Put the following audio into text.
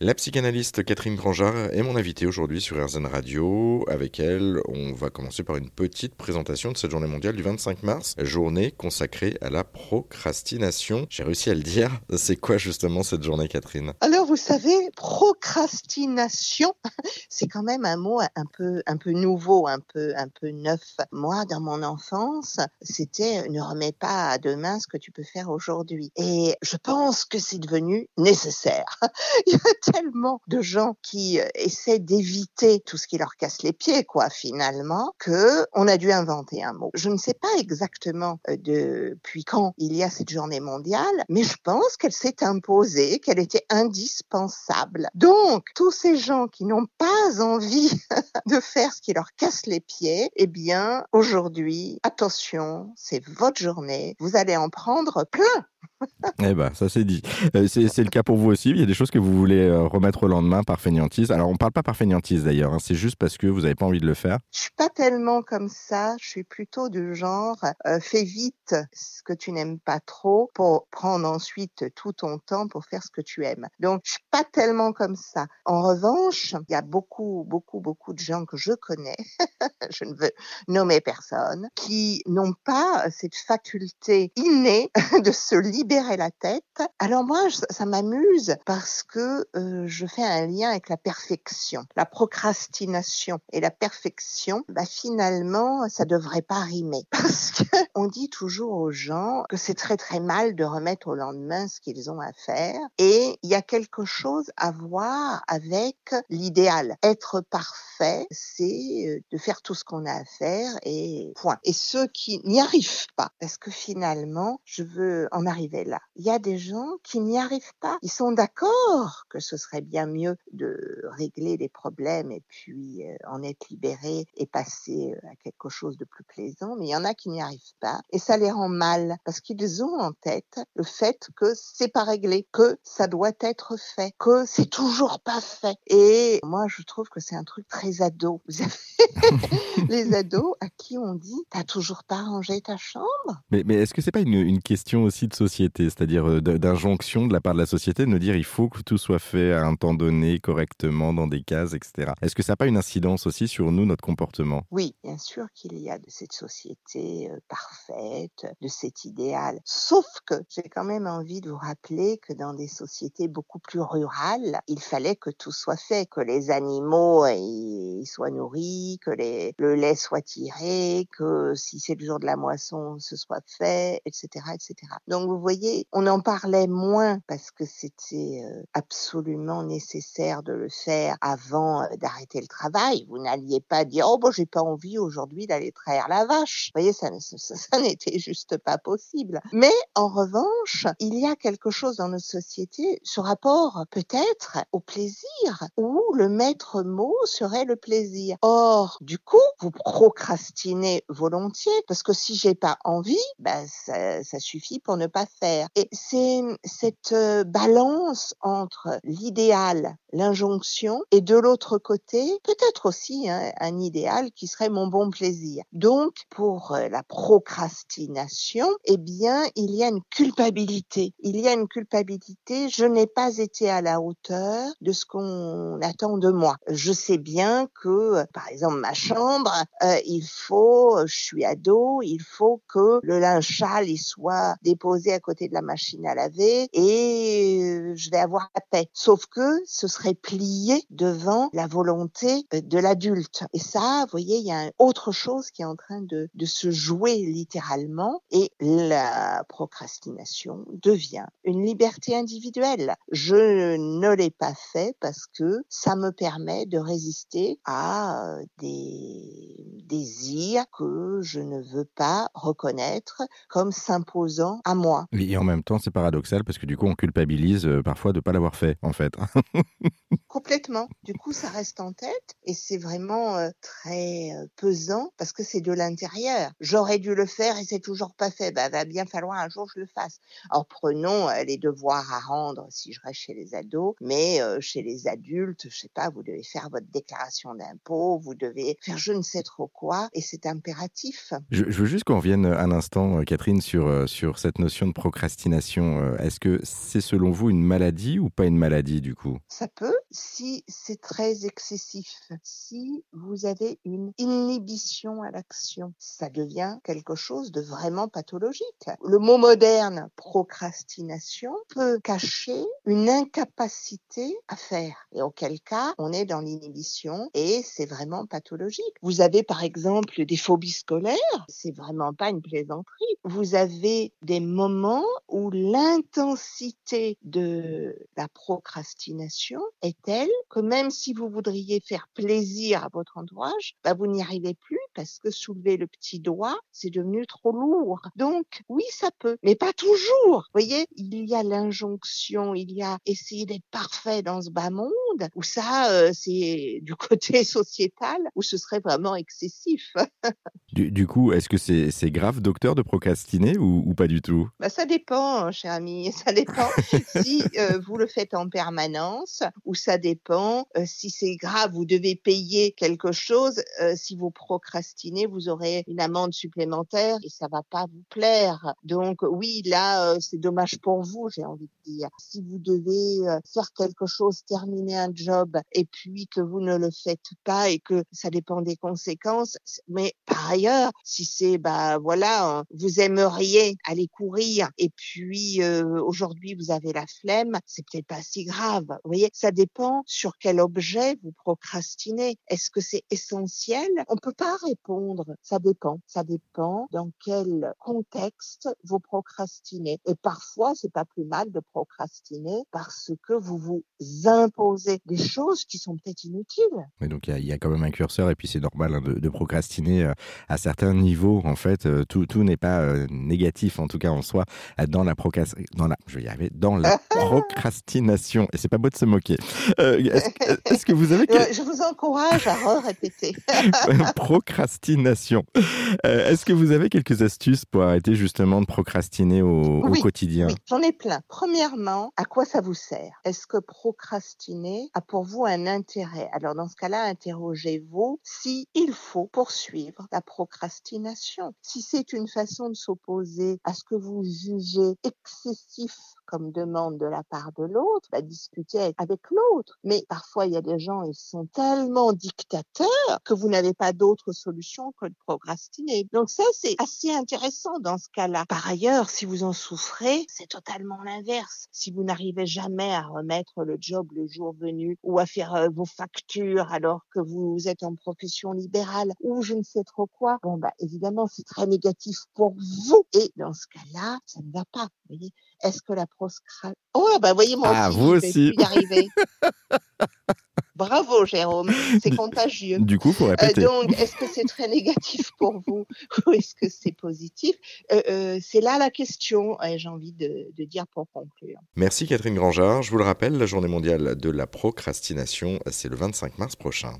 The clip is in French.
La psychanalyste Catherine Grangeard est mon invitée aujourd'hui sur RZN Radio. Avec elle, on va commencer par une petite présentation de cette journée mondiale du 25 mars, journée consacrée à la procrastination. J'ai réussi à le dire. C'est quoi justement cette journée, Catherine? Alors, vous savez, procrastination, c'est quand même un mot un peu, un peu nouveau, un peu, un peu neuf. Moi, dans mon enfance, c'était ne remets pas à demain ce que tu peux faire aujourd'hui. Et je pense que c'est devenu nécessaire. Tellement de gens qui euh, essaient d'éviter tout ce qui leur casse les pieds, quoi, finalement, que on a dû inventer un mot. Je ne sais pas exactement euh, depuis quand il y a cette journée mondiale, mais je pense qu'elle s'est imposée, qu'elle était indispensable. Donc, tous ces gens qui n'ont pas envie de faire ce qui leur casse les pieds, eh bien, aujourd'hui, attention, c'est votre journée. Vous allez en prendre plein eh ben, ça c'est dit. Euh, c'est le cas pour vous aussi. Il y a des choses que vous voulez euh, remettre au lendemain par fainéantise. Alors, on parle pas par fainéantise d'ailleurs. Hein. C'est juste parce que vous n'avez pas envie de le faire. Je suis pas tellement comme ça. Je suis plutôt du genre euh, fais vite ce que tu n'aimes pas trop pour prendre ensuite tout ton temps pour faire ce que tu aimes. Donc, je suis pas tellement comme ça. En revanche, il y a beaucoup, beaucoup, beaucoup de gens que je connais. je ne veux nommer personne qui n'ont pas cette faculté innée de se libérer la tête. Alors moi, ça m'amuse parce que euh, je fais un lien avec la perfection, la procrastination et la perfection. Bah finalement, ça devrait pas rimer parce que on dit toujours aux gens que c'est très très mal de remettre au lendemain ce qu'ils ont à faire et il y a quelque chose à voir avec l'idéal. Être parfait, c'est euh, de faire tout ce qu'on a à faire et point. Et ceux qui n'y arrivent pas, parce que finalement, je veux en arriver là. Il y a des gens qui n'y arrivent pas. Ils sont d'accord que ce serait bien mieux de régler les problèmes et puis euh, en être libéré et passer euh, à quelque chose de plus plaisant, mais il y en a qui n'y arrivent pas et ça les rend mal parce qu'ils ont en tête le fait que c'est pas réglé, que ça doit être fait, que c'est toujours pas fait. Et moi, je trouve que c'est un truc très ado. Vous avez les ados à qui on dit t'as toujours pas rangé ta chambre? Mais, mais est-ce que c'est pas une, une question aussi de société, c'est-à-dire euh, d'injonction de la part de la société de nous dire il faut que tout soit fait à un temps donné, correctement, dans des cases, etc. Est-ce que ça n'a pas une incidence aussi sur nous, notre comportement? Oui, bien sûr qu'il y a de cette société euh, parfaite, de cet idéal. Sauf que j'ai quand même envie de vous rappeler que dans des sociétés beaucoup plus rurales, il fallait que tout soit fait, que les animaux ils soient nourris, que les, le lait soit tiré, que si c'est le jour de la moisson, ce soit fait, etc., etc. Donc vous voyez, on en parlait moins parce que c'était euh, absolument nécessaire de le faire avant euh, d'arrêter le travail. Vous n'alliez pas dire oh bon j'ai pas envie aujourd'hui d'aller traire la vache. Vous voyez ça, ça, n'était juste pas possible. Mais en revanche, il y a quelque chose dans notre société, ce rapport peut-être au plaisir, où le maître mot serait le plaisir. Or du coup, vous procrastinez volontiers parce que si j'ai pas envie, ben ça suffit pour ne pas faire. Et c'est cette euh, balance entre l'idéal, l'injonction, et de l'autre côté, peut-être aussi hein, un idéal qui serait mon bon plaisir. Donc, pour euh, la procrastination, eh bien, il y a une culpabilité. Il y a une culpabilité. Je n'ai pas été à la hauteur de ce qu'on attend de moi. Je sais bien que, euh, par exemple, ma chambre, il faut, je suis ado, il faut que le linge sale soit déposé à côté de la machine à laver et euh, je vais avoir la paix. Sauf que ce serait plié devant la volonté euh, de l'adulte. Et ça, vous voyez, il y a autre chose qui est en train de, de se jouer littéralement et la procrastination devient une liberté individuelle. Je ne l'ai pas fait parce que ça me permet de résister à des désirs que je ne veux pas reconnaître comme s'imposant à moi. Et en même temps, c'est paradoxal parce que du coup, on culpabilise euh, parfois de ne pas l'avoir fait, en fait. Complètement. Du coup, ça reste en tête et c'est vraiment euh, très euh, pesant parce que c'est de l'intérieur. J'aurais dû le faire et c'est toujours pas fait. Bah, va bien falloir un jour que je le fasse. Alors prenons les devoirs à rendre si je reste chez les ados, mais chez les adultes, je sais pas, vous devez faire votre déclaration d'impôt, vous devez faire je ne sais trop pourquoi et c'est impératif. Je, veux juste qu'on revienne un instant, Catherine, sur, sur cette notion de procrastination. Est-ce que c'est selon vous une maladie ou pas une maladie du coup? Ça peut, si c'est très excessif, si vous avez une inhibition à l'action, ça devient quelque chose de vraiment pathologique. Le mot moderne, procrastination, peut cacher une incapacité à faire. Et auquel cas, on est dans l'inhibition et c'est vraiment pathologique. Vous avez par exemple des phobies scolaires, c'est vraiment pas une plaisanterie. Vous avez des moments où l'intensité de la procrastination est telle que même si vous voudriez faire plaisir à votre entourage, bah vous n'y arrivez plus parce que soulever le petit doigt, c'est devenu trop lourd. Donc oui, ça peut, mais pas toujours. Vous voyez, il y a l'injonction, il y a essayer d'être parfait dans ce bas monde, où ça, euh, c'est du côté sociétal, où ce serait vraiment excessif. du, coup, est-ce que c'est grave, docteur, de procrastiner ou, pas du tout? Bah, Ça dépend, cher ami, ça dépend si euh, vous le faites en permanence ou ça dépend euh, si c'est grave, vous devez payer quelque chose. si vous procrastinez, vous aurez une amende supplémentaire et ça va pas vous plaire. Donc oui, là, c'est dommage pour vous, j'ai envie de dire. Si vous devez faire quelque chose, terminer un job et puis que vous ne le faites pas et que ça dépend des conséquences. Mais par ailleurs, si c'est bah voilà, vous aimeriez aller courir et puis aujourd'hui vous avez la flemme, c'est peut-être pas si grave. Vous voyez, ça dépend sur quel objet vous procrastinez. Est-ce que c'est essentiel? On peut pas répondre. Ça dépend. Ça dépend dans quel contexte vous procrastinez. Et parfois, c'est pas plus mal de procrastiner parce que vous vous imposez des choses qui sont peut-être inutiles. Mais donc il y, a quand même un curseur et puis c'est normal hein, de, procrastiner à certains niveaux. En fait, euh, tout, tout n'est pas euh, négatif en tout cas en soi dans la dans la, je vais y arriver, dans la procrastination. Et c'est pas beau de se moquer. Est-ce que vous avez Je vous encourage à répéter. procrastination. Est-ce que vous avez quelques astuces pour arrêter justement de procrastiner au, au quotidien? Oui, j'en ai plein. Premièrement, à quoi ça vous sert? Est-ce que procrastiner a pour vous un intérêt? Alors dans ce cas-là, interrogez-vous si il faut poursuivre la procrastination. Si c'est une façon de s'opposer à ce que vous jugez excessif comme demande de la part de l'autre, bah, discuter avec l'autre. Mais parfois, il y a des gens, ils sont tellement dictateurs que vous n'avez pas d'autre solution que de procrastiner. Donc ça, c'est assez intéressant dans ce cas-là. Par ailleurs, si vous en souffrez, c'est totalement l'inverse. Si vous n'arrivez jamais à remettre le job le jour venu ou à faire euh, vos factures alors que vous êtes en profession libérale ou je ne sais trop quoi, bon, bah, évidemment, c'est très négatif pour vous. Et dans ce cas-là, ça ne va pas. Voyez est-ce que la proscra... Oh, bah voyez, moi ah, aussi, vous aussi. y arriver. Bravo, Jérôme, c'est contagieux. Du coup, faut euh, répéter. donc, est-ce que c'est très négatif pour vous ou est-ce que c'est positif? Euh, euh, C'est là la question, j'ai envie de, de, dire pour conclure. Merci Catherine Grangeard. Je vous le rappelle, la journée mondiale de la procrastination, c'est le 25 mars prochain.